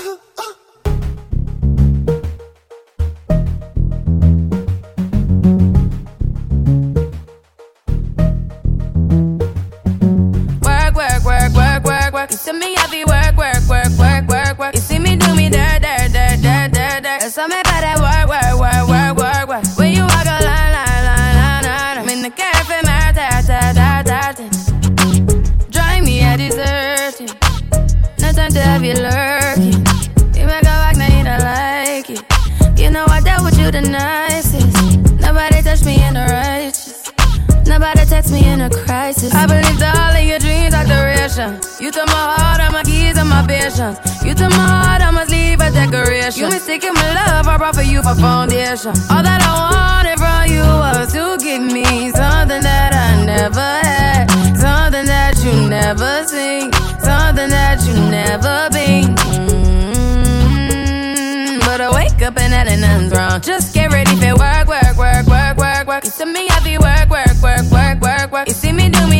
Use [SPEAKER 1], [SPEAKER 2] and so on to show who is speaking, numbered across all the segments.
[SPEAKER 1] 啊啊 pressure. All that I wanted from you was to give me something that I never had, something that you never seen, something that you never been. Mm-hmm. But I wake up and that nothing's wrong. Just get ready for work, work, work, work, work, work. You see me, I be work, work, work, work, work, work. You see me do me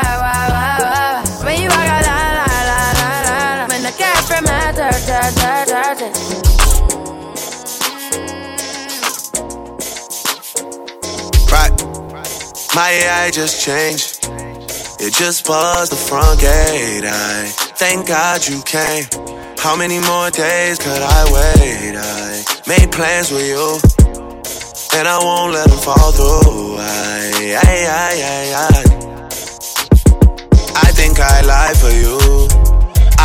[SPEAKER 2] Right, my AI just changed. It just buzzed the front gate. I thank God you came. How many more days could I wait? I made plans with you, and I won't let them fall through. I, I, I, I, I. I think I lie for you.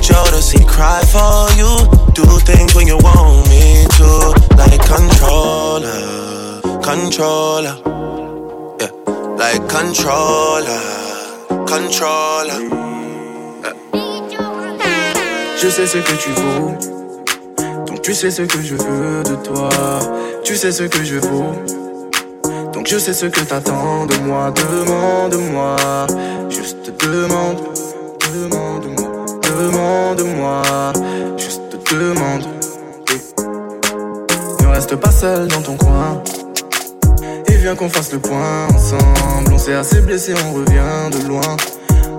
[SPEAKER 2] Jodeci cry for you. Do things when you want me to. Like controller controller. Yeah, like controller, controller.
[SPEAKER 3] Je sais ce que tu vaux. Donc tu sais ce que je veux de toi. Tu sais ce que je vaux. Donc je sais ce que t'attends de moi. Demande-moi Juste demande, demande-moi. Juste demande. Ne reste pas seul dans ton coin. Et viens qu'on fasse le point ensemble. On s'est assez blessé, on revient de loin.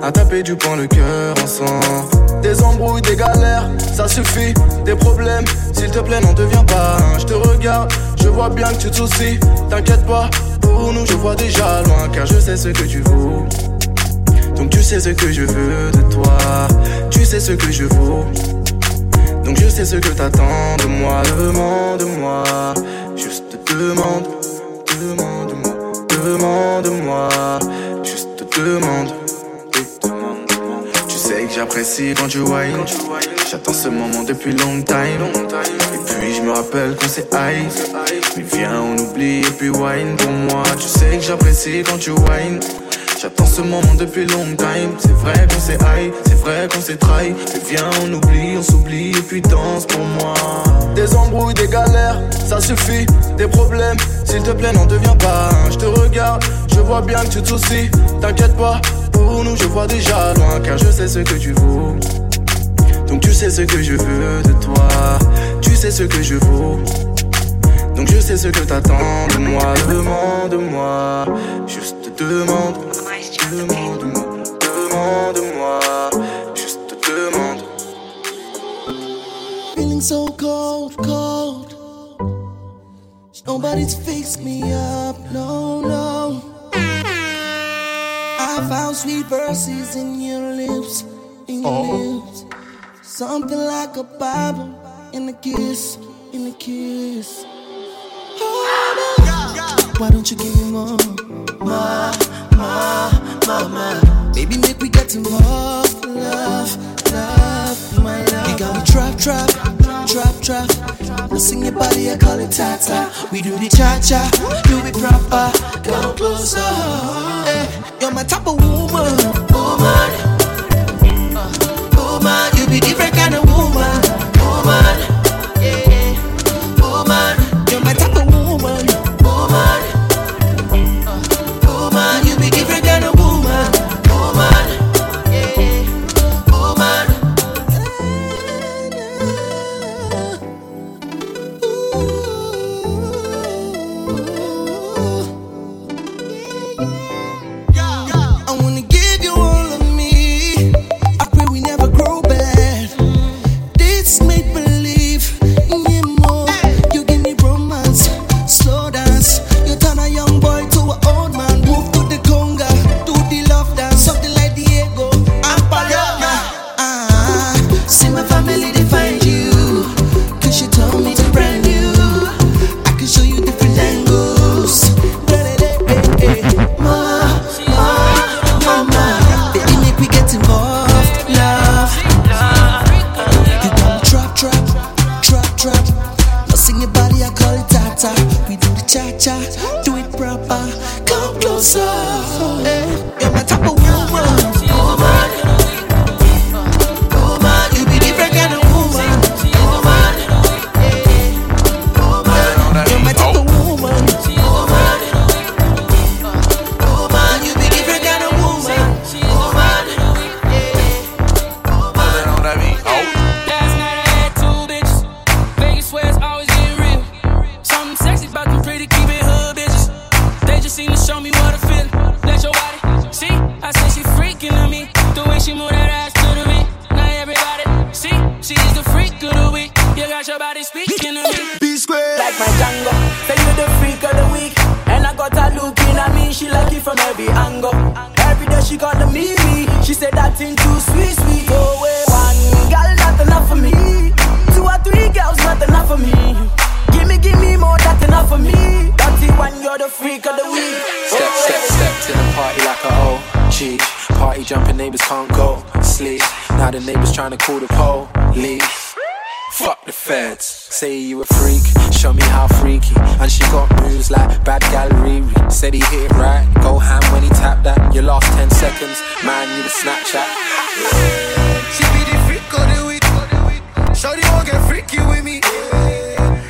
[SPEAKER 3] À taper du poing le cœur ensemble. Des embrouilles, des galères, ça suffit. Des problèmes, s'il te plaît, n'en deviens pas Je te regarde, je vois bien que tu te soucies. T'inquiète pas, pour nous, je vois déjà loin. Car je sais ce que tu vaux. Donc tu sais ce que je veux de toi. Tu sais ce que je vaux. Donc je sais ce que t'attends de moi. Demande-moi, juste demande, demande-moi, demande-moi, juste demande j'apprécie quand tu whine. J'attends ce moment depuis long time. Et puis je me rappelle qu'on s'est high. Mais viens, on oublie et puis wine pour moi. Tu sais que j'apprécie quand tu whine. J'attends ce moment depuis long time. C'est vrai qu'on s'est high, c'est vrai qu'on s'est trahi. Mais viens, on oublie, on s'oublie et puis danse pour moi. Des embrouilles, des galères, ça suffit. Des problèmes, s'il te plaît, n'en deviens pas. Je te regarde, je vois bien que tu te soucies. T'inquiète pas, pour nous, je vois déjà loin, car je sais ce que tu vaux. Donc tu sais ce que je veux de toi, tu sais ce que je vaux. Donc je sais ce que t'attends de moi, demande-moi, juste demande, demande-moi, demande-moi, juste demande.
[SPEAKER 4] Feeling so cold, cold. Nobody's fixed me up, no, no. I found sweet verses in your lips, in your oh. lips. Something like a Bible in a kiss, in a kiss. Oh, Why don't you give me more, more, more? Baby, make we get involved, love, love, my love. You got me trap, trap, trap, trap. I sing your body, I call it tata. We do the cha cha, do it proper. Come closer.
[SPEAKER 5] me how freaky. And she got moves
[SPEAKER 6] like bad gallery. Said he hit it right, go ham when he tapped that. Your last 10 seconds, man, you the Snapchat. She be the freak of the week. Show the world get freaky with me.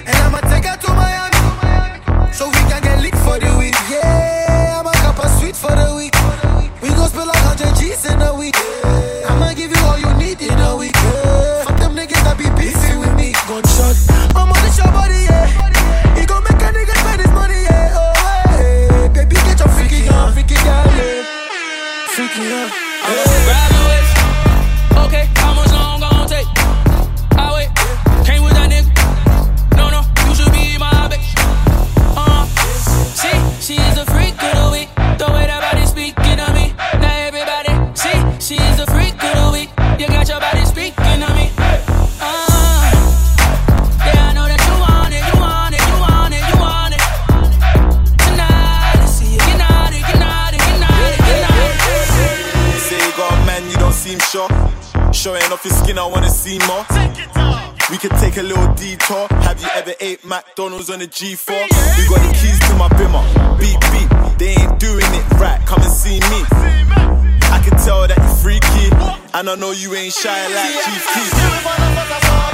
[SPEAKER 6] And I'ma take her to Miami. So we can get lit for the week.
[SPEAKER 7] Yeah, I'ma cup a sweet for the week. We gon' spill like 100 G's in Freaky We could take a little detour. Have you ever ate McDonald's on a G4? We got the keys to my bimmer. Beep beep, they ain't doing it right. Come and see me. I can tell that you're freaky, and I know you ain't shy like Chief Keef.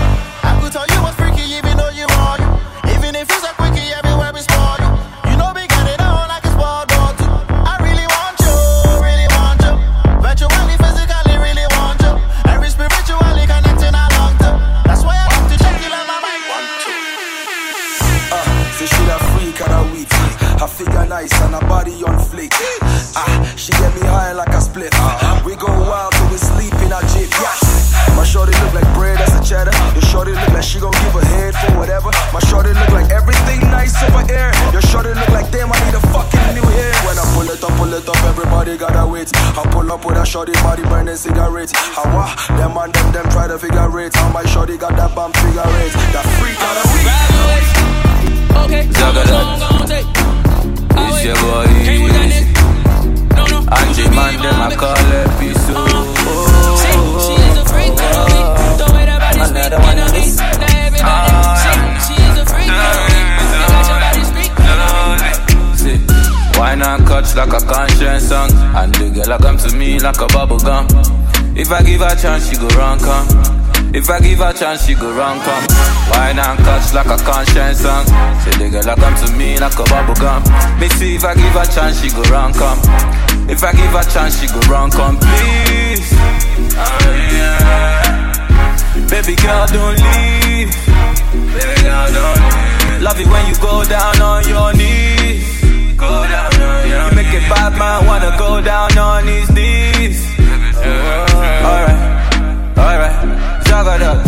[SPEAKER 8] Up with a shorty body burning cigarette. How ah, them and them them try to figure it. How my shorty got that bomb figure it. That freak on a week.
[SPEAKER 6] Grab your. Okay, how much long take?
[SPEAKER 9] It's your boy
[SPEAKER 6] Came with that
[SPEAKER 9] Easy.
[SPEAKER 6] nigga. No, no, you
[SPEAKER 9] Angie man, them
[SPEAKER 6] my
[SPEAKER 9] I
[SPEAKER 6] bitch.
[SPEAKER 9] call her Piso.
[SPEAKER 6] See,
[SPEAKER 9] If I give her a chance, she go run come. If I give her a chance, she go run come. Wine and catch like a conscience song. Say the girl come to me like a bubble gum. Me see if I give her a chance, she go run come. If I give her a chance, she go run come. Please, oh yeah. Baby girl, don't leave. Baby girl, don't leave. Love it when you go down on your knees. Go down on your You make a bad man wanna go down on his knees. Alright, alright. Juggle up.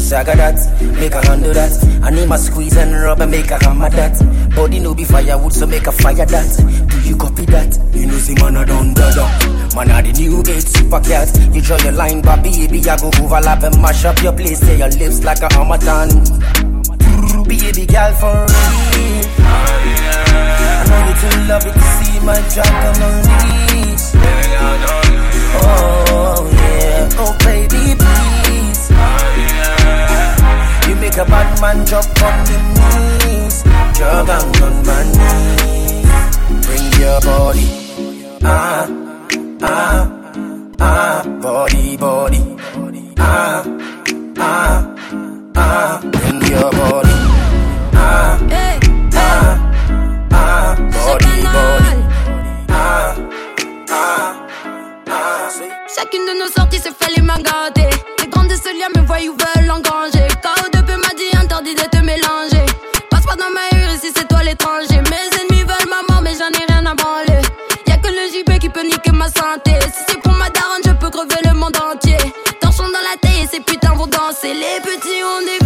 [SPEAKER 10] Saga that, make a handle that. I need my squeeze and rub and make a hammer that. Body no be firewood, so make a fire that. Do you copy that? You know, see man, I don't dada. Man, I the new age super cat. You draw your line, but baby, I go overlap and mash up your place. Say your lips like a harmattan. Baby girl, for real. I know you too love it to see my drop on my knees. Oh, yeah. Oh, baby, please. You make a bad man drop on the knees. Drop down on my knees. Bring your body. Ah, ah, ah. Body, body.
[SPEAKER 11] Nos sorties se fait les mains gâtées. Les grands de ce lien me voient veulent engranger. KO2P m'a dit interdit de te mélanger. Passe pas dans ma rue si c'est toi l'étranger. Mes ennemis veulent ma mort, mais j'en ai rien à branler. Y'a que le JB qui peut niquer ma santé. Si c'est pour ma daronne, je peux crever le monde entier. Torchons dans la taille et ces putains vont danser. Les petits ont des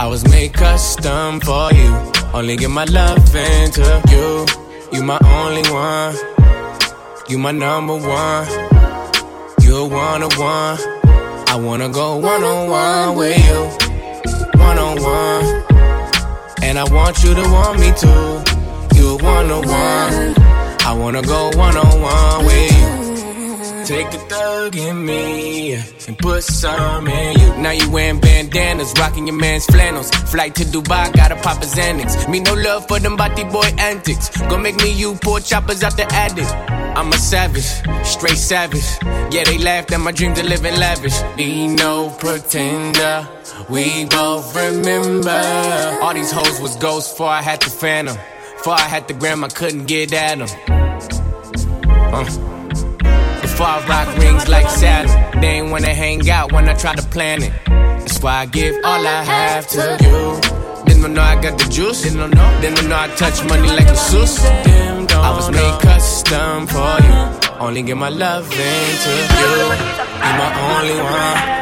[SPEAKER 12] I was made custom for you. Only give my love into you. You my only one. You my number one. You're one on one. I wanna go one on one with you. One on one. And I want you to want me too. You're one on one. I wanna go one on one with you. Take the thug in me and put some in you. Now you wearing bandanas, rocking your man's flannels. Flight to Dubai, gotta pop his Xanax. Me no love for them body boy antics. Gonna make me you poor choppers out the attic. I'm a savage, straight savage. Yeah, they laughed at my dream to live lavish. Be no pretender. We both remember. All these hoes was ghosts before I had to phantom. Before I had the gram, I couldn't get at them. Uh. I rock rings like Saturn. They ain't wanna hang out when I try to plan it. That's why I give all I have to you. Didn't know I got the juice. Didn't know. Didn't know I touch money like a sus. I was made custom for you. Only give my love into you. You're my only one.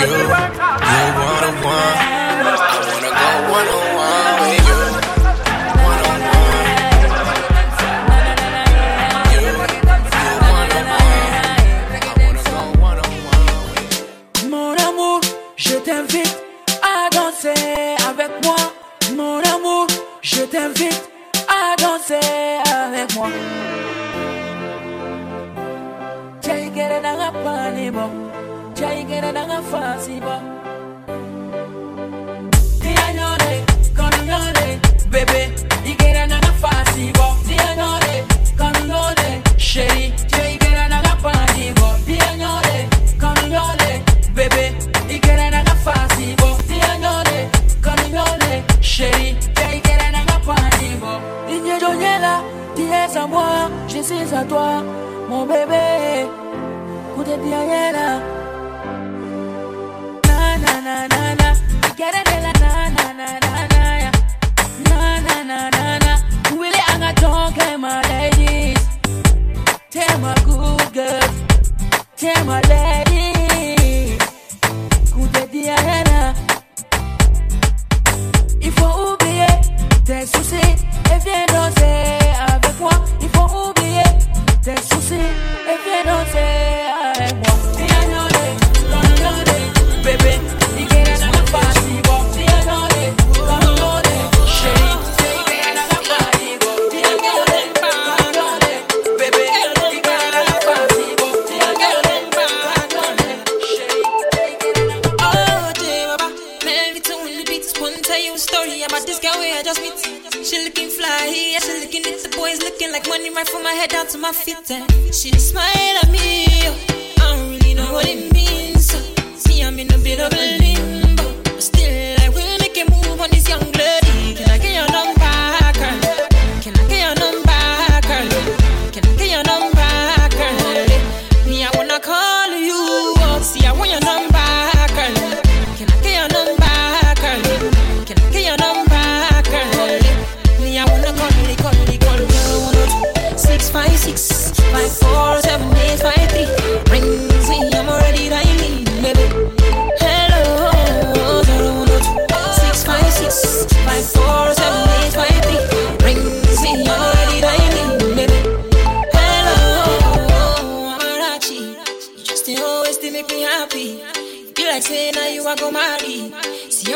[SPEAKER 12] You, you on
[SPEAKER 13] one.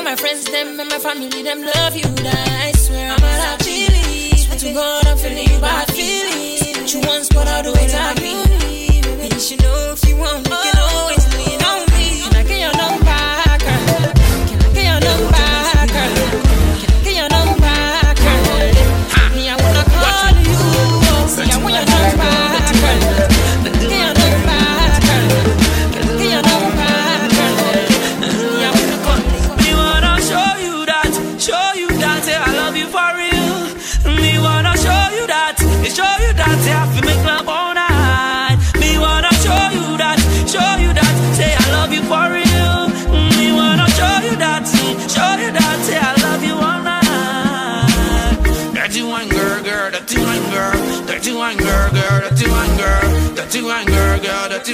[SPEAKER 13] my friends, them, and my family, them love you. That I swear I'm out of feelings. Swear to God, I'm feeling bad feelings. But you once, but I'll do it. I believe. And you should know if you want me.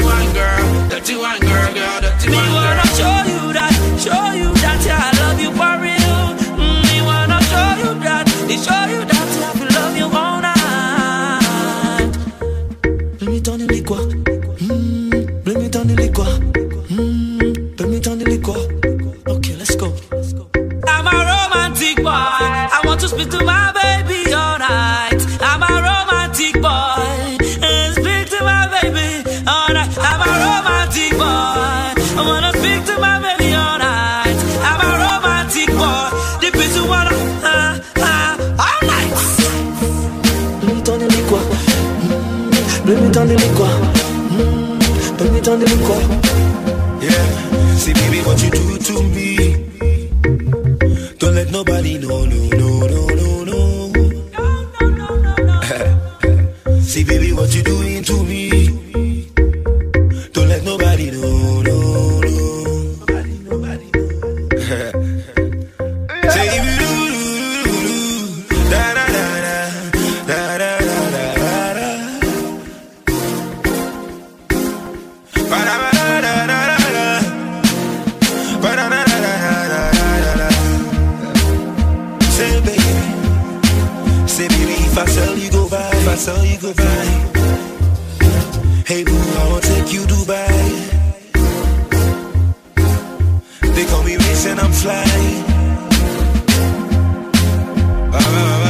[SPEAKER 14] One girl.
[SPEAKER 15] If I tell you go if I tell you goodbye. Hey boo, I will take you Dubai. They call me rich and I'm
[SPEAKER 16] fly. Uh,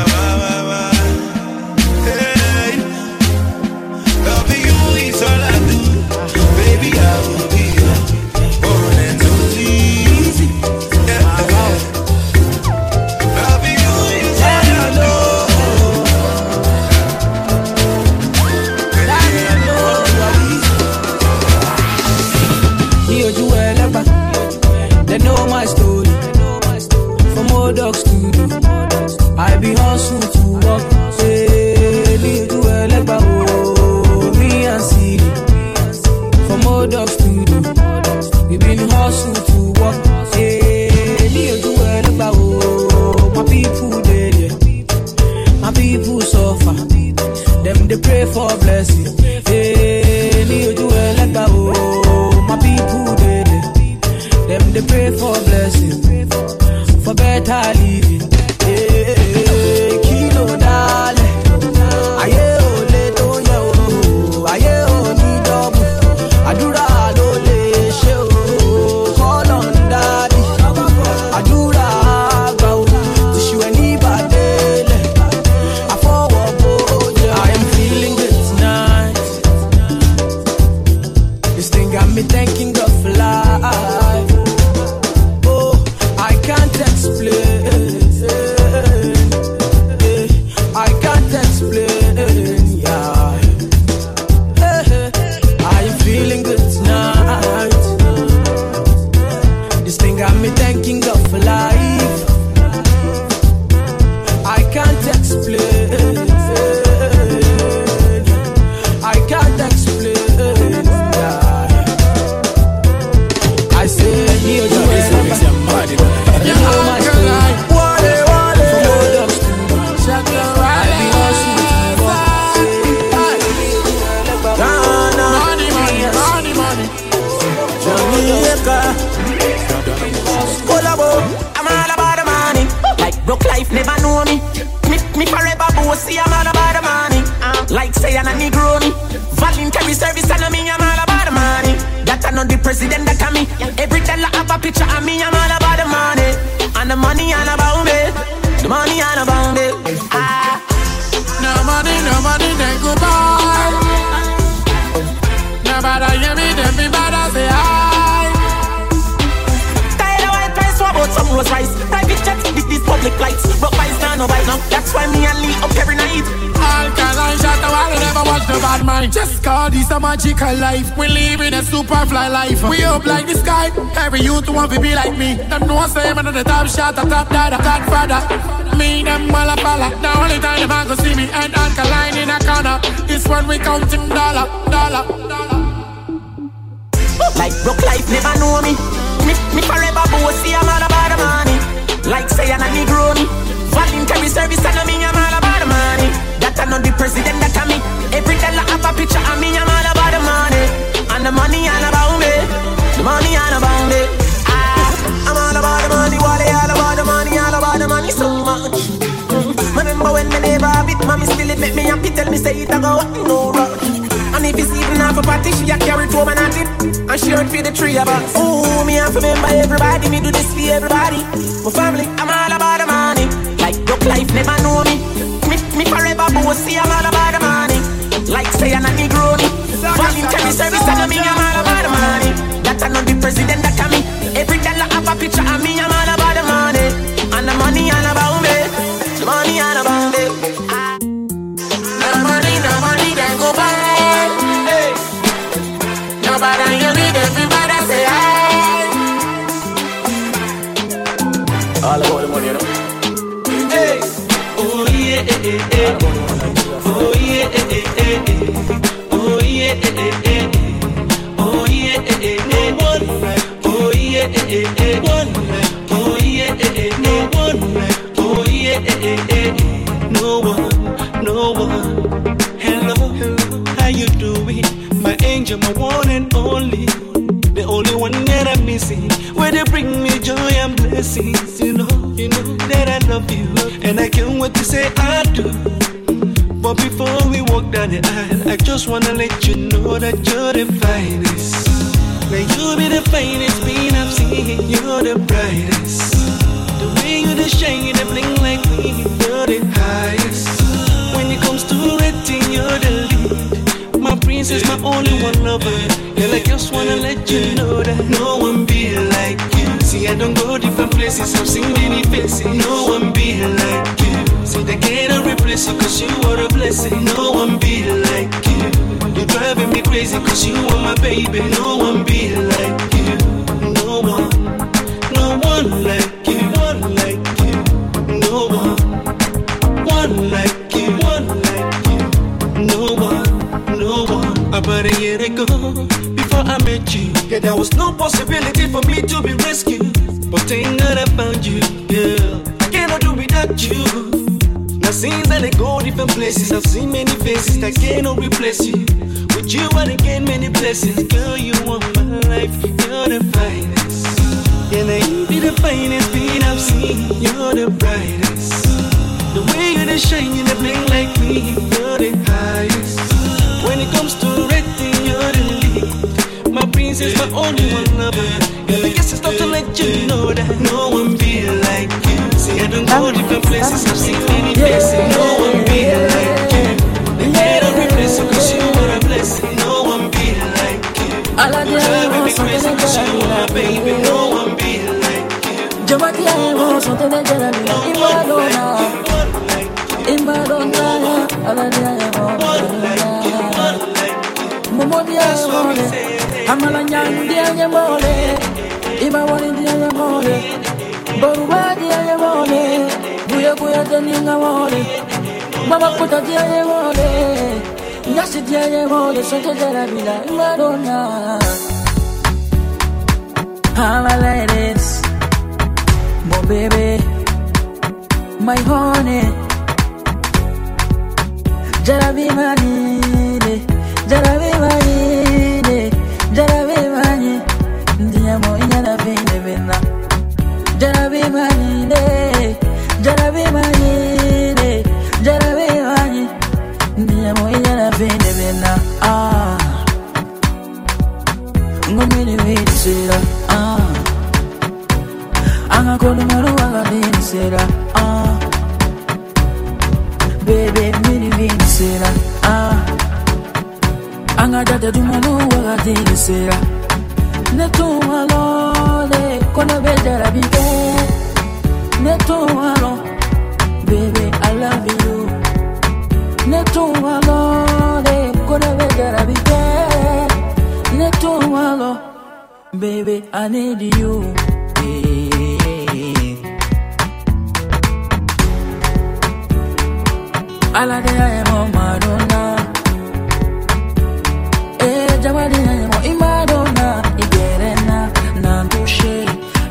[SPEAKER 17] never know me. Me, me forever bossy, I'm all about the money. Uh, like say I'm a Negroni. Voluntary service, and me, I'm all about the money. That I know the president that me. Every dollar have a picture of me, I'm all about the money. And the money all about me. The money all about me. Ah.
[SPEAKER 18] No money, no money, then goodbye. Nobody hear me, then be bad as say hi.
[SPEAKER 17] Tired of white price, what about some Rolls Royce? Private jet, this, this public lights. But vice now, no vice now. That's why me and Lee up every night.
[SPEAKER 18] Alkaline shot oh, a wall, never watch the bad mind. Just call this a magical life. We live in a super fly life. We up like the sky. Every youth want to be like me. Them know say man on the top shot, a top dada, top father. Me them walla falla. The only time them a go see me and alkaline in a corner. This one we counting dollar, dollar, dollar.
[SPEAKER 17] Like broke life never know me. Me, me forever bossy, I'm all about the money. Like say I'm a Negroni. Voluntary service, and me, I'm all about the money. That I know the president that I me. Every dollar have a picture of me, I'm all about the money. And the money all about me. The money all about me. Ah, I'm all about the money, they all about the money, all about the money so much. Mm. Remember when me never have it, mommy still it make me happy, tell me say it a go no rush. And if it's even half a party, she a carry two man at it. And she hurt for the three of us. Ooh, me have to remember everybody, me do this for everybody. My family, I'm all life never know me. Me, me forever bossy, I'm all about the money. Like say I'm a Negroni. Voluntary service, and me, I'm all about the money. That I know the president that come me. Every dollar have a picture of me, I'm
[SPEAKER 19] oh yeah, oh yeah, oh yeah, eh, eh. oh yeah, eh, eh. oh yeah, eh, eh. oh yeah, no one, no one. Hello, how you doing? My angel, my one and only. Only one that I'm missing. Where they bring me joy and blessings. You know, you know that I love you. And I can't wait to say I do. But before we walk down the aisle, I just wanna let you know that you're the finest. Now you be the finest being I've seen. You're the brightest. The way you the shine, you the bling like me. You're the highest. When it comes to rating, you're the lead. My princess, my only one lover. Girl, I just wanna let you know that no one be like you. See, I don't go different places, I've seen many faces. No one be like you. See, they can't replace you cause you are a blessing. No one be like you. You're driving me crazy cause you are my baby. No one be like you. I met you, yeah, there was no possibility for me to be rescued. But thank God I found you, girl. I cannot do without you. Now since I go different places, I've seen many faces that cannot replace you. With you, I gain many blessings, girl. You are my life, you're the finest. Yeah, you be the finest being I've seen. You're the brightest. The way you the shine, you the bling like me. You're the highest. When it comes to My only one lover. I guess it's time to let you know that no one be like you. See, I don't go different places, I've seen many faces. No one be like you. They can't replace you 'cause you are a blessing. No one be like you. You driving me crazy 'cause you are my baby. No one be like you.
[SPEAKER 6] Yo batía en sonte de Jeremy Imbadona Imbadona Aladia Momo dia mole Amala nyang dia mole Dia mole Boruba dia mole teninga mole dia mole dia mole sonte de la vida Imbadona All my ladies my baby, my honey. Jarabi manine, jarabe bayine jarabe bayi ndiyamo inyana bine bena jarabe bayine jarabe bayine jarabe bayi ndiyamo inyana bine bena ah. Ngomini witisira ah. Angakolumalo wagadinisira ah. Bebe mini vinisira Anga jate dumanu waga vini sera. Ne tu alone, kono be jarabi ke. Ne tu alone, baby, I love you. Ne tu alone, kono be jarabi ke. Ne tu alone, baby, I need you. Ala de ayemo Madonna,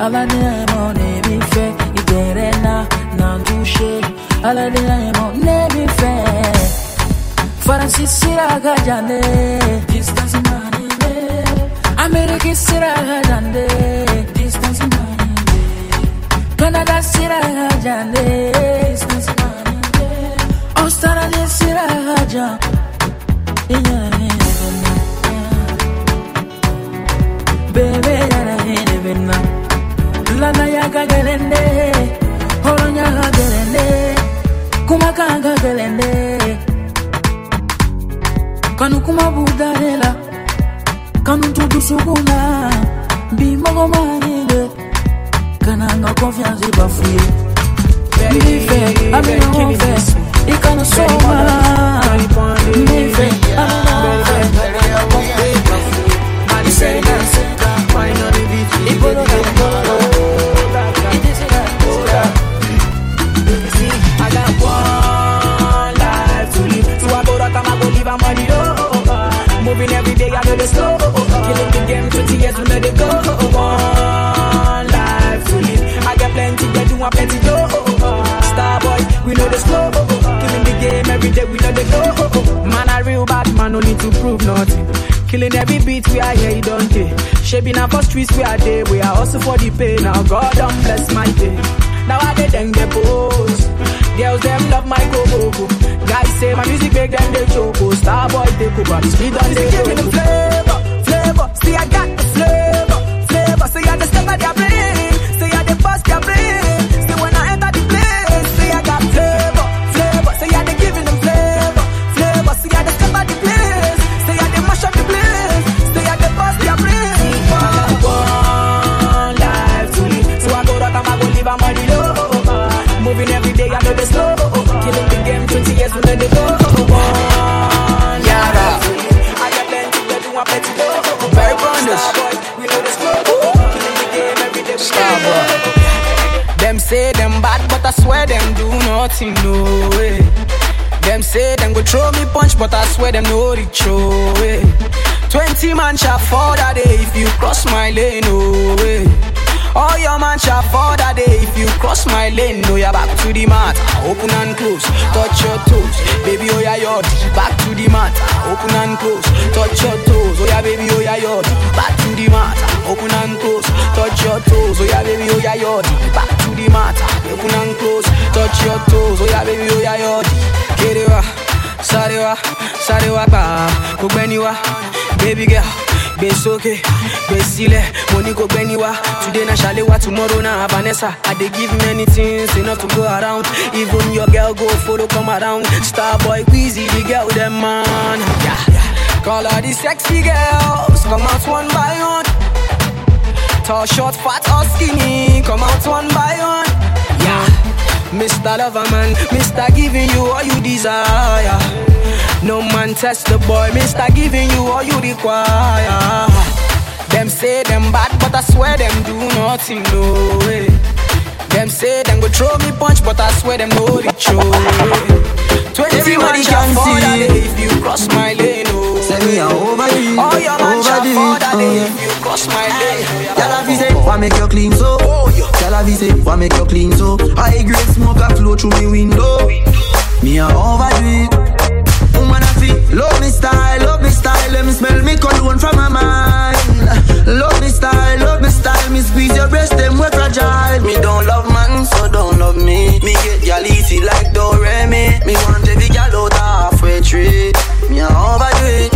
[SPEAKER 6] Ala de ayemo nebife, igerena nandushe. Ala de ayemo nebife. Faransi sira gajande, distance manile. America sira gajande, distance manile. Canada sira gajande, distance manile. Australia sira gaja, yeah, Baby, yana hene benna. Lana ya gagelende, horonya gagelende, kumaka gagelende. Kanu kuma budarela, kanu tudu suguna, bi manide, kana confiance bafouye. Mife, amina ofe, ikana soma. Mife, amina
[SPEAKER 16] I I know the slow. Killing the game, 20 years, we let it go. One life to live. I got plenty, they do want plenty, oh. Star boy, we know the slow. Killing the game every day, we know the go. Man, a real bad man, no need to prove nothing. Killing every beat we are here, you don't take. Shaping up for streets we are there, we are also for the pay. Now God don't bless my day. Now I did them the pose. Girls them love my go. Guys say my music make them they choke. Star boy take over the speed on the give me the flavor, flavor. See I got the flavor, flavor. Say I the step of their brain, say I the bust their brain. Say 20 let it go. One life to I got plenty to do, I plenty to go. Very bonus. We know the slow. Killing the game every day, we let it go. Them say them bad, but I swear them do nothing, no way. Them say them go throw me punch, but I swear them no reach, way. Twenty man shall fall that day if you cross my lane, oh way. All your man shall fall that day if you cross my lane. No, you're back to the mat, open and close, touch your toes, baby. Oh yeah, your back to the mat, open and close, touch your toes. Oh yeah, baby. Oh yeah, your back to the mat, open and close, touch your toes. Oh yeah, baby. Oh yeah, your back to the mat, open and close, touch your toes. Oh yeah, baby. Oh yeah, your get it wa, sáré wa, sáré wa wa, baby girl. Gbé sókè gbé sílẹ̀ mo ní kò gbẹ́ni wá today na ṣàléwá tomorrow na vanessa i dey give many things enough to go around even your girl go follow come around star boy queasy the girl dem man. Call all the sexy girls come out one by one tall short fat or skinny come out one by one. Yeah. Mr. Loverman, Mr. Giving you all you desire. No man test the boy, Mr. Giving you all you require. Them say them bad, but I swear them do nothing, no way. Them say them go throw me punch, but I swear them no reach, oh way.
[SPEAKER 20] Everybody can see
[SPEAKER 16] that
[SPEAKER 20] it.
[SPEAKER 16] day if you cross my lane, oh.
[SPEAKER 20] Say me a over it,
[SPEAKER 16] All your man
[SPEAKER 20] over
[SPEAKER 16] that day
[SPEAKER 20] uh.
[SPEAKER 16] if you cross my lane.
[SPEAKER 20] Tell her fi say, why make you clean so? Tell her fi say, why make you clean so? High grade smoke a flow through me window. Me a overdo it. Love me style, love me style, let me smell me cologne from my mind. Love me style, love me style, me squeeze your breast, them we fragile. Me don't love man, so don't love me. Me get gal easy like Doremi. Me want every gal out halfway tree. Me a overdo it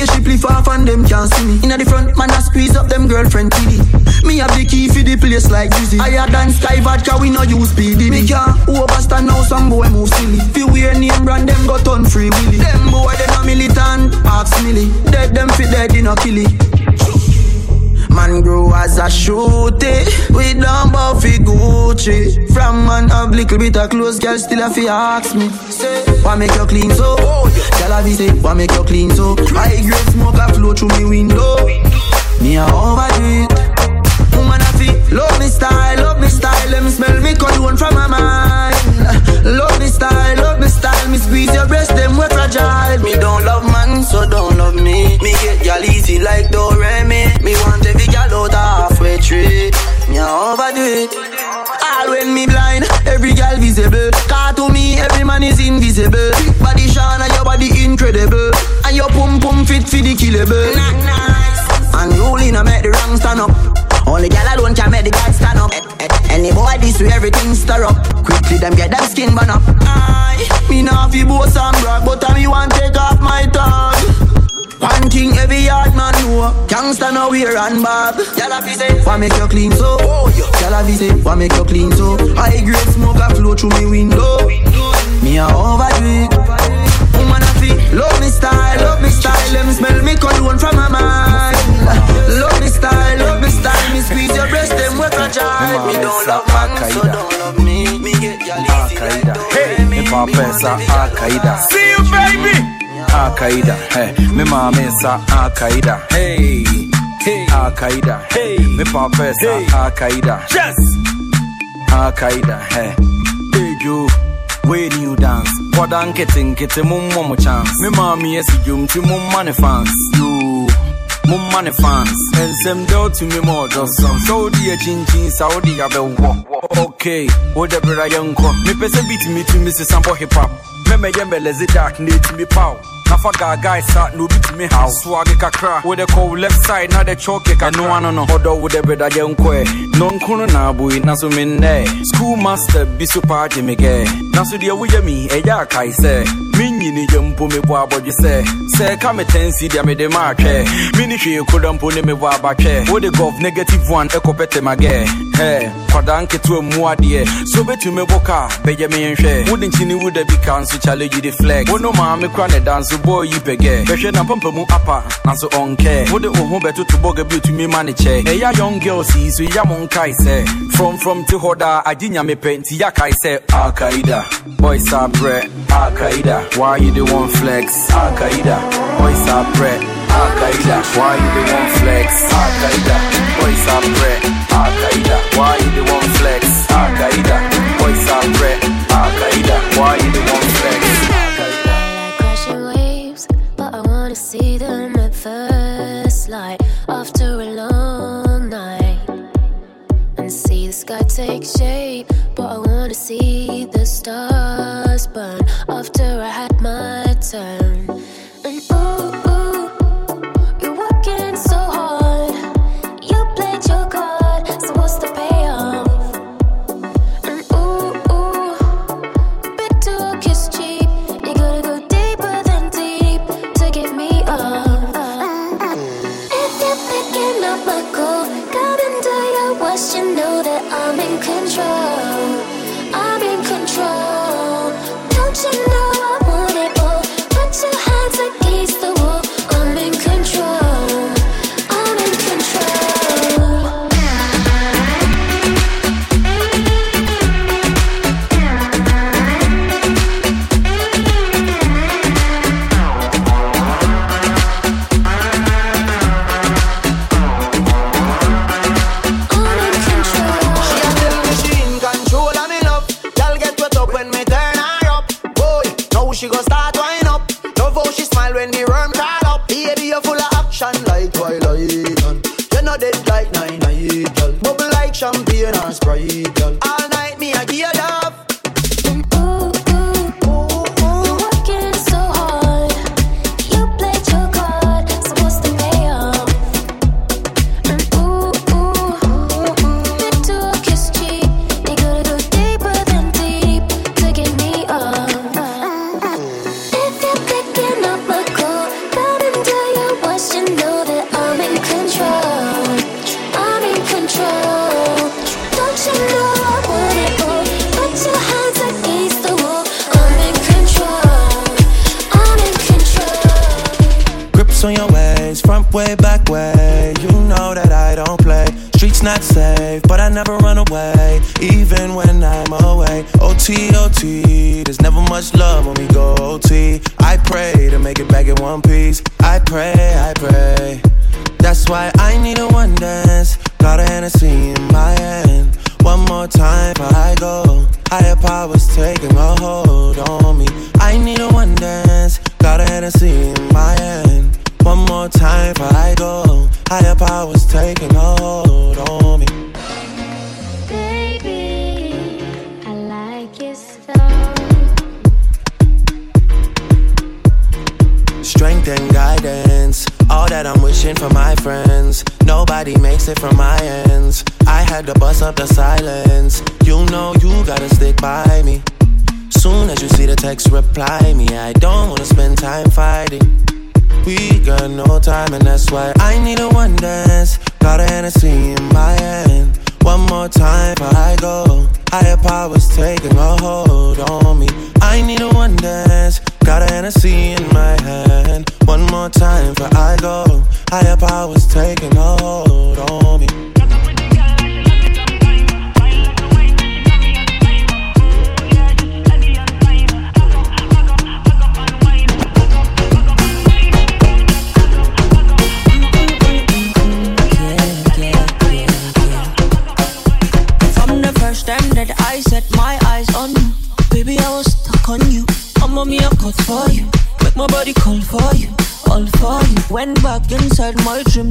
[SPEAKER 20] spaceship lift off and them can't see me. Inna the front, man, I squeeze up them girlfriend TD. Me have the key for the place like Dizzy. Higher than Sky Vodka, we no use PD. Me can't overstand now, some boy move silly. Fi wear name brand, them got on free willy. Them boy, they no militant, ask milly. Dead them fi dead, they no killy. Man grow as a shooty. We don't buffy Gucci. From man have little bit of clothes Girl still a fi ask me. Say, why make you clean so? Girl a fi say, why make you clean so? High grade smoke a flow through me window. Me a overdo it Woman a fi love me style, love me style. Let me smell me cologne from my mind. Love me style, love me style. Me squeeze your breast, them we fragile. Me don't love man, so don't love me. Me get y'all easy like Doremi Me want every out halfway tree. Me a overdo it All when me blind, every girl visible. Car to me, every man is invisible. Big body shine and your body incredible. And your pum pum fit for the killable. And rolling, I make the wrong stand up. Only gal alone can make the guys stand up. Any boy this way, everything stir up. Quickly them get them skin burn up. Aye, me nah fi boast and brag, but I me want take off my tongue. One thing every yard man know Gangsta no wear and bob. Y'all fi say Why make you clean so? Y'all fi say Why make you clean so? High grade smoke a flow through me window. Me a overdo it Woman a fi Love me style Love me style. Let me smell me cologne from my mind Love me style Love me style. Me squeeze your breast Them we fragile Me don't love man So don't love me. Me get y'all easy like
[SPEAKER 21] Hey, me papa sa Al-Qaeda. See you, baby. Al-Qaeda, hey, me mama sa Al-Qaeda. Hey, hey, Al-Qaeda. Hey, me papa sa Al-Qaeda. Yes, Al-Qaeda, hey. Hey, you. Way new dance. Kwada nkete nkete mummo mo chance. Me mama yes you ti mumma ne fans. You mumma ne fans. Ensem do to me more just some. So di a chin chin Saudi abewo. Okay, wo de bra yanko. Me pese beat me to me se sample hip hop. Me me yembe lezi dark ne Uh, to me pow. Na fa ga guy start no beat me how. Swag kakra. Wo de call left side na de choke kakra. No one no. Odo wo de bra yanko e. No nkuno na so me ne. School master bi so party me ge. Na so de wo ye mi kai se. Me nyini ye mpo me bo abodwe se. Se ka me tensi dia me de ma hwe. Me hwe koda mpo ne me bo abahwe. Wo de gov negative one e kopete mage. Hey, kwada nketu mu ade. So betu me boka be ye me nhwe. Wo de nchini wo de bi kan so challenge the flex. Wo no ma me kra ne dance boy yi pege. Behwe na pampa mu apa na so on care. Wo de wo ho beto to boga bi to me man che. Hey ya young girl see so ya mon kai se. From from to hoda ajinya me penti ya kai se Al Qaeda. Boys are bre Al Qaeda. Why you the one flex? Al Qaeda. Boys are bre Al Qaeda. Why you the one flex? Al Qaeda. Boys are bre Al Qaeda. Why you the one flex? Al Qaeda. Boys are bre Al Qaeda. Why you the one flex?
[SPEAKER 22] Take shape. But I wanna see the stars burn after I had my turn.
[SPEAKER 23] Inside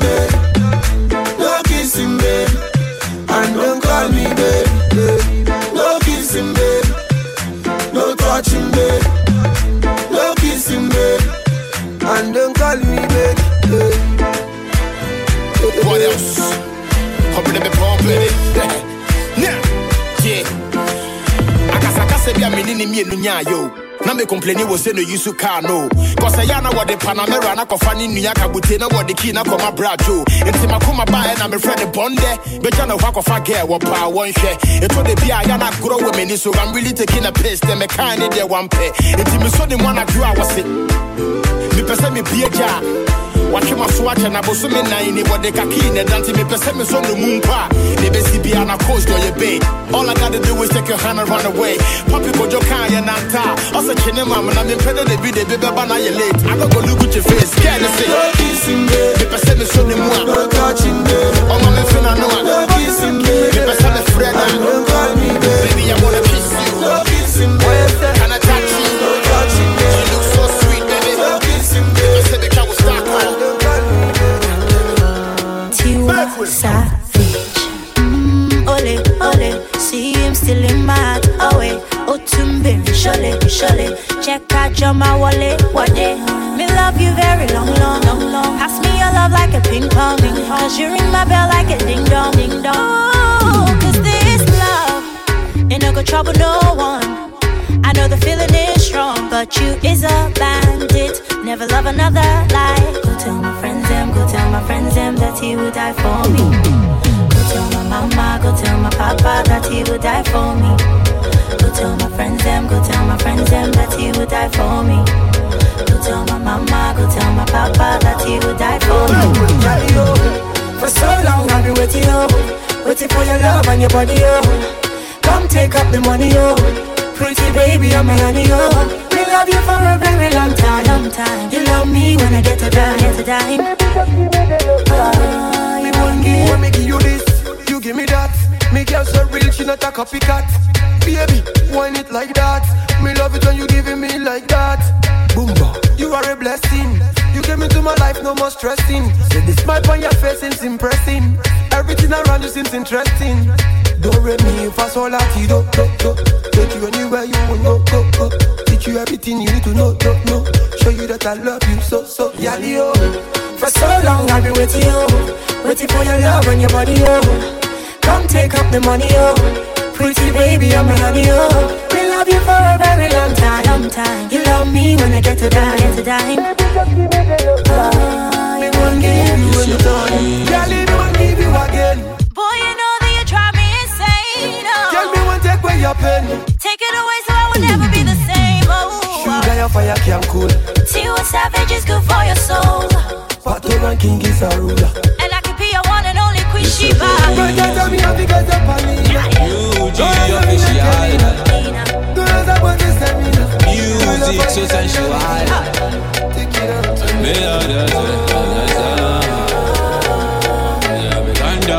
[SPEAKER 24] babe. No kissing, babe. And don't call me, babe. babe. No kissing, babe. No touching, babe. No kissing, babe.
[SPEAKER 15] And don't call me babe. babe.
[SPEAKER 25] What else? Hoping to be pump baby. Now, yeah. Akasakasa bi a me ne ne mienu nya yo. Na me complain wo say no use car no. Cause I na the Panamera na kofa ni nua kabute na the key na koma brajo. Enti makoma ba na me friend bonde. Be jana hwa kofa girl wo pa won hwe. Eto de bia ya na grow with me so I'm really taking a piss. Them me kind of one pay. Enti me so the one I grew I was it. mepɛ sɛ mebie gya a watwe maso akyɛ na boso me nan ni wɔde kakii ne dante mepɛ sɛ me sɔ no mu mpo a ne bɛsi bia na coast ɔyɛ bay all I gotta do is take your hand and run away. Papi kojo kaa yɛ nanta ɔsɛ kye ne mam na mempɛ dɛ de bi de bi bɛba na yɛ late I don't go look at your face kɛ ne se mepɛ sɛ me sɔ ne mu a ɔma me fe na no a mepɛ sɛ me frɛ da baby I wanna kiss you. Can I touch
[SPEAKER 26] See him still in my heart. Oh, wait. Oh, tumbe, shole, shole. Check out your my wallet, what day? Me love you very long, long, long, long. Pass me your love like a ping pong, ping pong. Cause you ring my bell like a ding dong, ding dong. Oh, cause this love ain't no go trouble no one. I know the feeling is strong, but you is a bandit. Never love another like. Go tell my friends them, go tell my friends them that he would die for me. Go tell my mama, go tell my papa that he would die for me. Go tell my friends them, go tell my friends them that he would die for me. Go tell my mama, go tell my papa that he would die for me.
[SPEAKER 27] For so long I've been waiting, oh Waiting for your love and your body, oh Come take up the money, oh Pretty baby, I'm a honey, oh We love you for a very long time, long time. You love me when I get to die, get to die
[SPEAKER 15] Ah, me? One give me give you this, you give me that. Me girl so real, she not a copycat. Baby, wine it like that. Me love it when you giving me like that. Boomba, you are a blessing. You came into my life, no more stressing. Say the smile on your face seems impressing. Everything around you seems interesting. Don't rate me I saw like you don't, do, do. Take you anywhere you want, go, go, go. Teach you everything you need to know, know, know. Show you that I love you so, so, yeah, yo.
[SPEAKER 27] For so long I've been waiting, oh Waiting for your love and your body, oh Come take up the money, oh Pretty baby, I'm a honey, oh We love you for a very long time, long time You love me when I get to die, get to die
[SPEAKER 15] Ah, me won't give you anything. Girl, me won't give you again.
[SPEAKER 26] Boy, you know that you drive me insane. Oh.
[SPEAKER 15] Girl, me won't take away your pain.
[SPEAKER 26] Take it away so I will never be the same. Oh,
[SPEAKER 15] Sugar, your fire can cool.
[SPEAKER 26] Tiwa Savage is good for your soul.
[SPEAKER 15] Patton and King is a ruler.
[SPEAKER 26] And I could be your one and only Queen Sheba.
[SPEAKER 15] Girl, you tell me how to get up on me.
[SPEAKER 9] UG official.
[SPEAKER 15] Girls are what they say me.
[SPEAKER 9] Music so sensual. Me a da da da da. Yeah, me ganda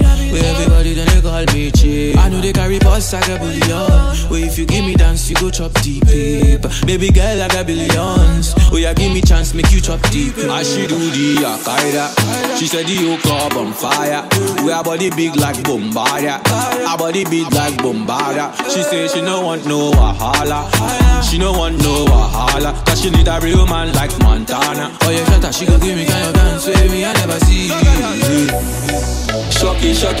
[SPEAKER 9] Where everybody then they call me cheap. I know they carry boss like a billion. Where if you give me dance, you go chop deep. Baby girl, I got billions. Oh yeah, give me chance, make you chop deep. I she do the Akaida. She said the yoke up on fire. We our body big like Bombardia. Our body big like Bombardia. She say she no want no wahala. She no want no wahala. Cause she need a real man like Montana. Oh yeah, shut up, she go give me kind of dance with me, I never see.
[SPEAKER 28] Shocky, shocky,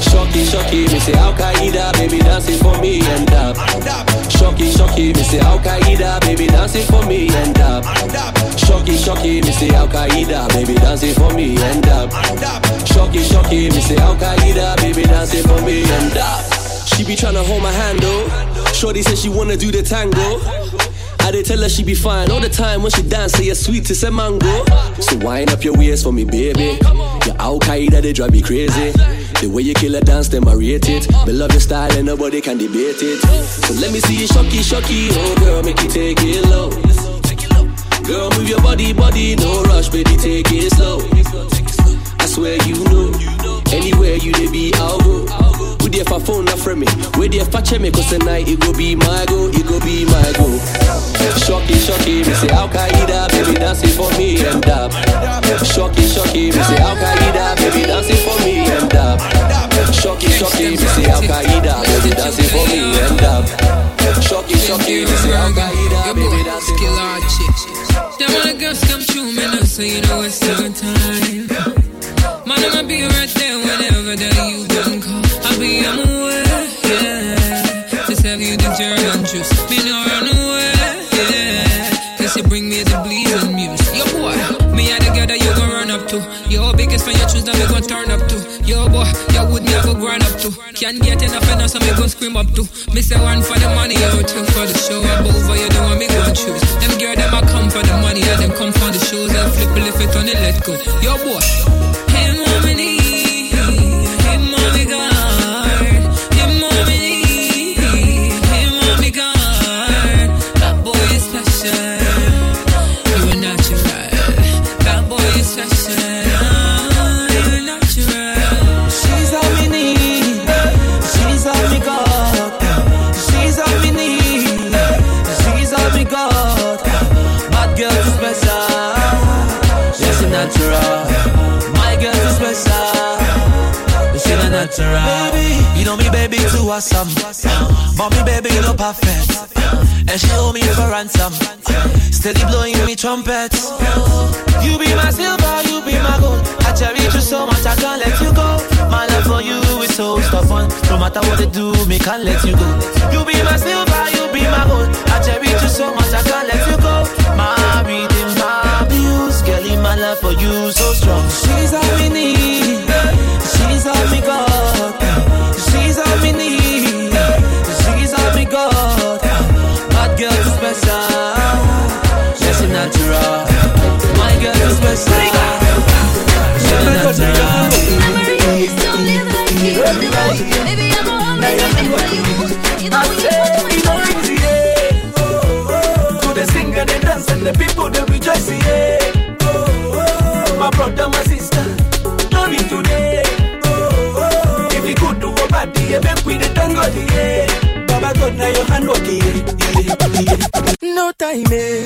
[SPEAKER 28] Shocky, shocky, me say Al Qaeda, baby dancing for me and up. Shocky, shocky, me say Al Qaeda, baby dancing for me and up. Shocky, shocky, me say Al Qaeda, baby dancing for me and up. Shocky, shocky, me say Al Qaeda, baby dancing for me and dab. She be tryna hold my hand though. Shorty said she wanna do the tango. Did tell her she be fine all the time when she dance, say you're sweet to say mango. So wind up your waist for me, baby. Your Al Qaeda, they drive me crazy. The way you kill a dance, them I rate it. Me love your style and nobody can debate it. So let me see you shocky, shocky. Oh girl, make you take it low. Girl, move your body, body, no rush, baby, take it slow. I swear you know. Anywhere you dey be, I'll go. There for phone, not from me. We there for check me, cause tonight it go be my go, it go be my go. Shocky, shocky, me say Al Qaeda, baby dancing for me and dab. Shocky, shocky, me say Al Qaeda, baby dancing for me and dab. Shocky, shocky, me say Al Qaeda, baby dancing for me and dab. Shocky, shocky, me say Al Qaeda, baby dancing for me.
[SPEAKER 29] Them all the girls come true, man, so you know it's your time. Man, I'ma be right there whenever that you call. I'm way, yeah. Just have you the German juice. Me no run away, yeah. Cause you bring me the bleeding muse. Yo, boy, me and the girl that you gon' run up to. Your biggest fan, you choose that we gon' turn up to. Yo, boy, you would me I grind up to. Can't get enough enough, so me gon' scream up to. Me say one for the money, yo, two for the show. I'm over, you know what me gon' choose. Them girl, them I come for the money, and them come for the shows. And flip it, if it on it, let go. Yo, boy. Natural.
[SPEAKER 4] Baby, you know me, baby, too awesome. But me, baby, you know perfect. And she hold me for ransom. Steady blowing me trumpets. You be my silver, you be my gold. I cherish you so much, I can't let you go. My love for you is so stubborn. No matter what they do, me can't let you go. You be my silver, you be my gold. I cherish you so much, I can't let you go. My reading, my for you so strong. She's all we need. She's all we got. She's all we need. She's all we got. Bad girl too special. Yes, she natural. My girl too special. She natural.
[SPEAKER 30] To the sing and the dance and the people they rejoice, yeah. Yeah. Now your hand work.
[SPEAKER 31] No time, eh?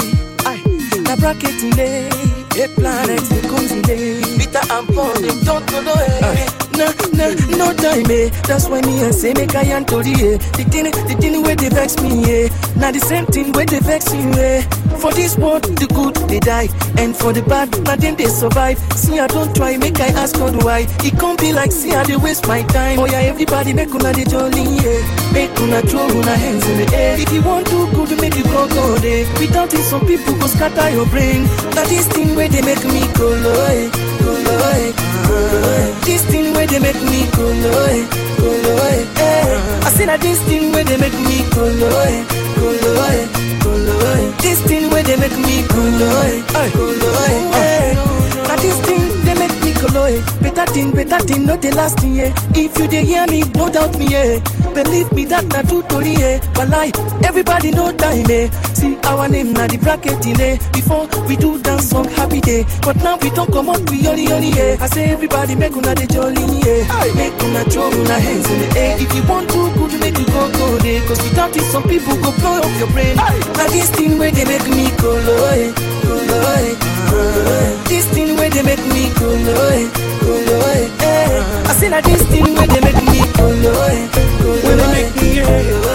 [SPEAKER 31] Aye, na bracket delay. Eight planets they come today. Bitter and poor, them don't go no eh. No, no, no time, eh? That's why me I say make I and Tori, eh? The thing, the thing where they vex me, eh? Now the same thing where they vex you, eh? For this world, the good they die, and for the bad, now then they survive. See, I don't try, make I ask God why. It can't be like, see, I they waste my time. Oh yeah, everybody make una the jolly, yeah. Make una throw una hands in the air. If you want to good, make you go go there. Without it, some people go scatter your brain. Now this thing where they make me go low, eh, go low, eh, eh. This thing where they make me go low, eh, go low, eh, eh. I say that this thing where they make me go low, eh, go low, eh, go low, eh. This thing where they make me go low, eh, go low, eh, eh. Now this thing they make me go low, eh. Better thing, better thing, not the last thing, yeah. If you dey hear me, no doubt me, yeah. Believe me that na true story, eh. But like everybody know time, eh. See our name na the bracket delay. Before we do dance song happy day, but now we don't come up we yoli yoli, yeah. I say everybody make una the jolly, yeah. Make una throw una hands in the air. If you want to good, make you go go there. Cause without it, some people go blow up your brain. Now this thing where they make me go low, this thing where they make me cool away, cool away. Eh. I say that this thing where they make me cool cool.
[SPEAKER 32] When they make me
[SPEAKER 19] cool away.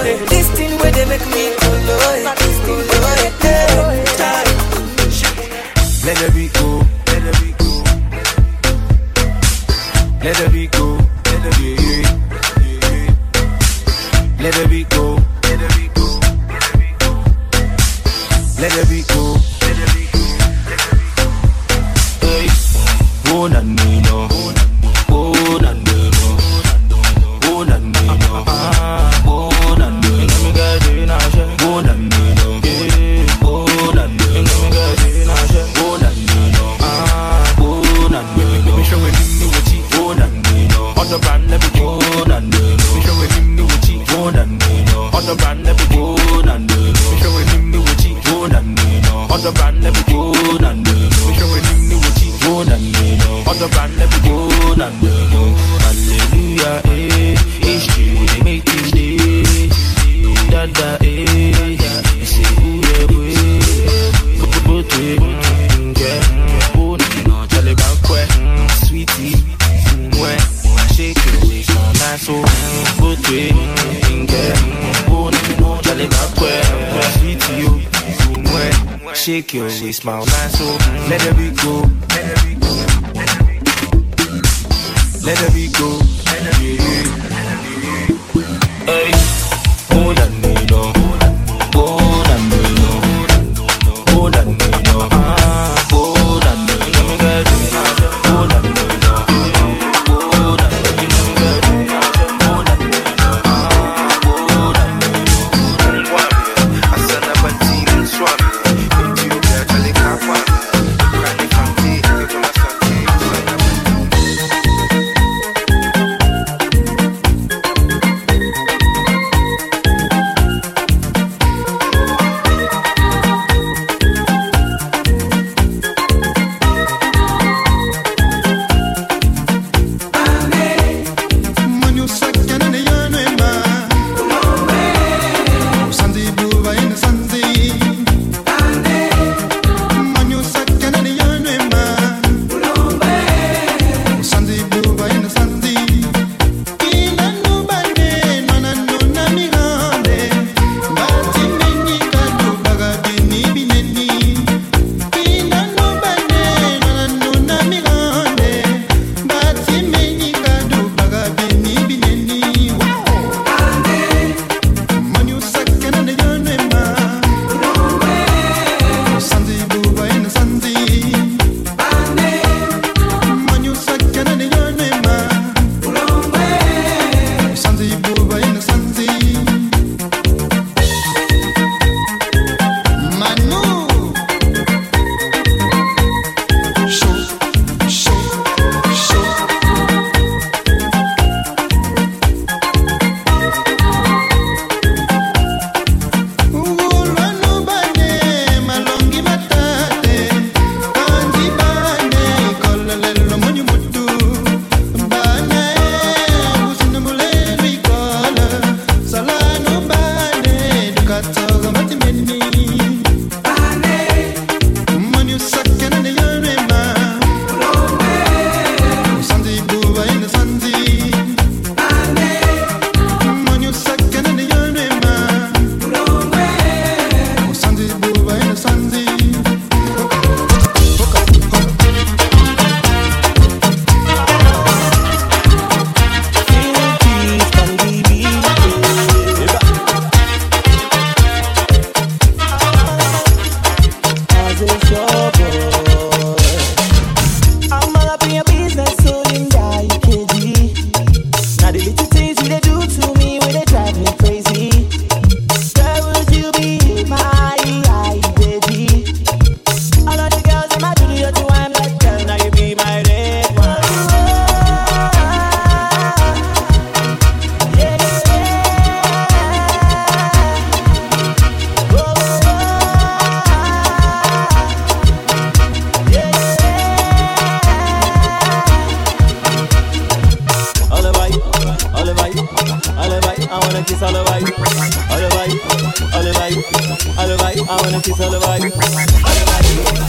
[SPEAKER 19] wanna
[SPEAKER 33] feel
[SPEAKER 19] the vibe.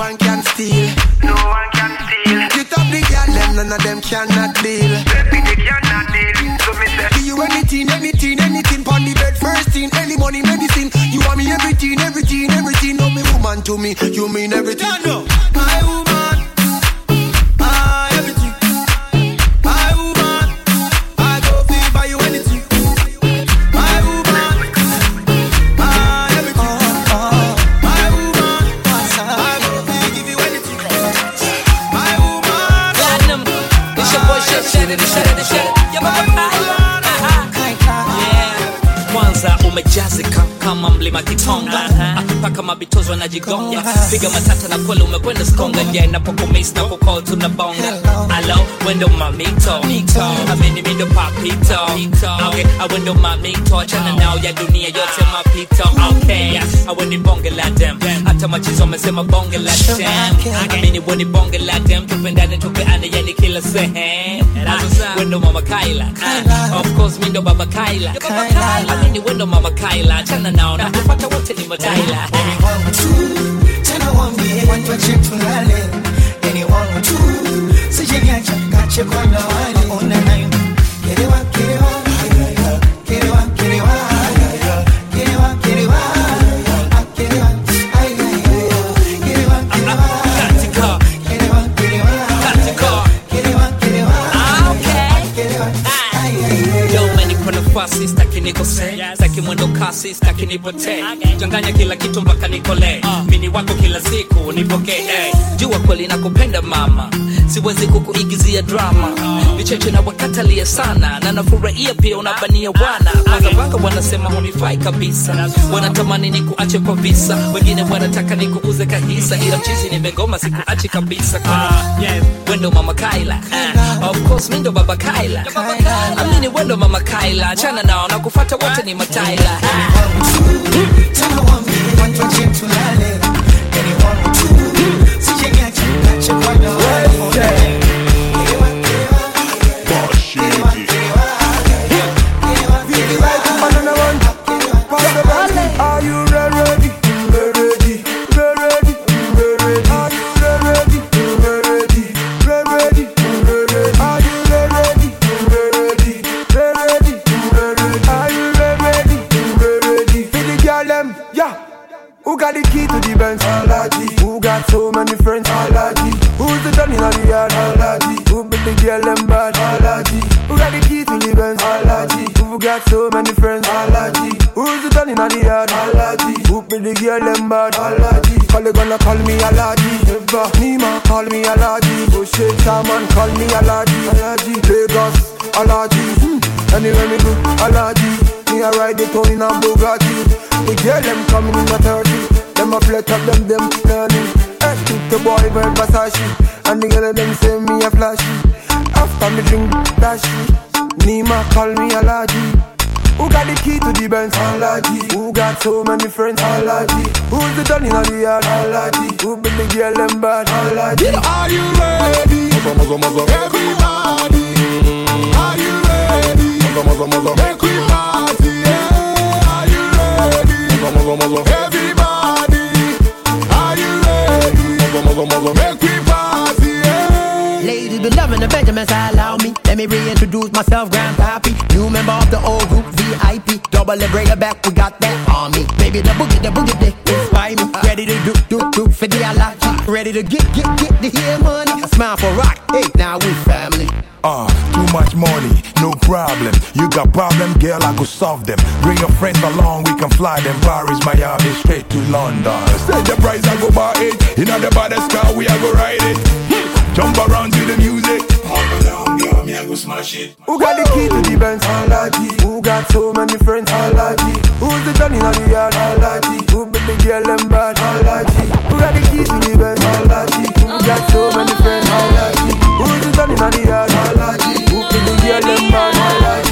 [SPEAKER 19] One can steal. No one can steal. You top the girl, them none of them cannot deal. Baby, they cannot deal. So me say, give you anything, anything, anything. Pon the bed, first thing, any money, medicine. You want me everything, everything, everything. No me woman to me, you mean everything.
[SPEAKER 33] My woman, my
[SPEAKER 14] Katonga. Mpaka mabitozo wanajigonga piga matata na kweli umekwenda skonga. Ja inapokumis na kukol tunabonga alo wendo mamito amini mindo papito okay awendo mamito achana nao ya dunia yote mapito okay aweni bonge la dem. Hata machizo wamesema bonge la dem. amini weni bonge la dem. Tupendane tupeane yani kila sehemu wendo mama kaila Ah, of course mindo baba kaila amini wendo mama kaila achana nao na kupata wote ni
[SPEAKER 15] sijenyacha kache kwa ndawali ona nayo kerewa kerewa
[SPEAKER 14] nikose mwendo kasi sitaki changanya kila kitu mpaka nikole. Mini wako kila siku nipokee jua kweli nakupenda mama siwezi kukuigizia drama. Vicheche na wakatalia sana. Na nafurahia pia unabania bwana mazabaka wanasema hunifai kabisa. Wanatamani ni kuache kwa visa. Wengine wanataka ni kuuze kahisa. Ila chizi nimegoma sikuachi kabisa. Kwani wendo mama kaila. Ah, of course mindo baba kaila. Amini wendo mama kaila. Chana nao na kufata wote ni mataila.
[SPEAKER 15] Tena
[SPEAKER 17] myself, Grandpappy. New member of the old group, VIP. Double the break back, we got that army. Baby, the boogie, the boogie, they inspire me. Ready to do, do, do for the allergy. Ready to get, get, get the hair money. Smile for rock, hey, now we family.
[SPEAKER 15] Ah, too much money, no problem. You got problem, girl, I could solve them. Bring your friends along, we can fly them. Paris, Miami, straight to London. Set the price, I go buy it. In the baddest car, we are go ride it. Jump around to the music. Go smash it.
[SPEAKER 13] Who got the key to the Benz? Alaji. Who got so many friends? Alaji. Who's the done in the yard? Alaji. Who be the girl them bad? Alaji. Who got the key to the Benz? Alaji. Who got so many friends? Alaji. Who's the done in the yard? Alaji. Who be the girl them bad? Alaji.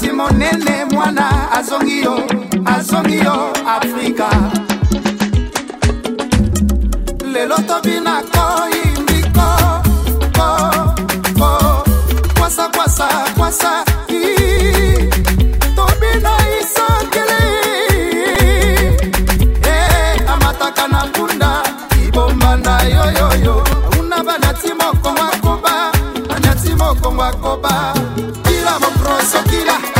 [SPEAKER 27] neti monene mwana azongi yo azongi yo afrika. Lelo tobina koyimbiko ko ko kwasa kwasa kwasa tobina isakeli e amataka na mpunda ibombanda yoyoyo. Una banati mokongo akoba banati mokongo akoba
[SPEAKER 4] Shakira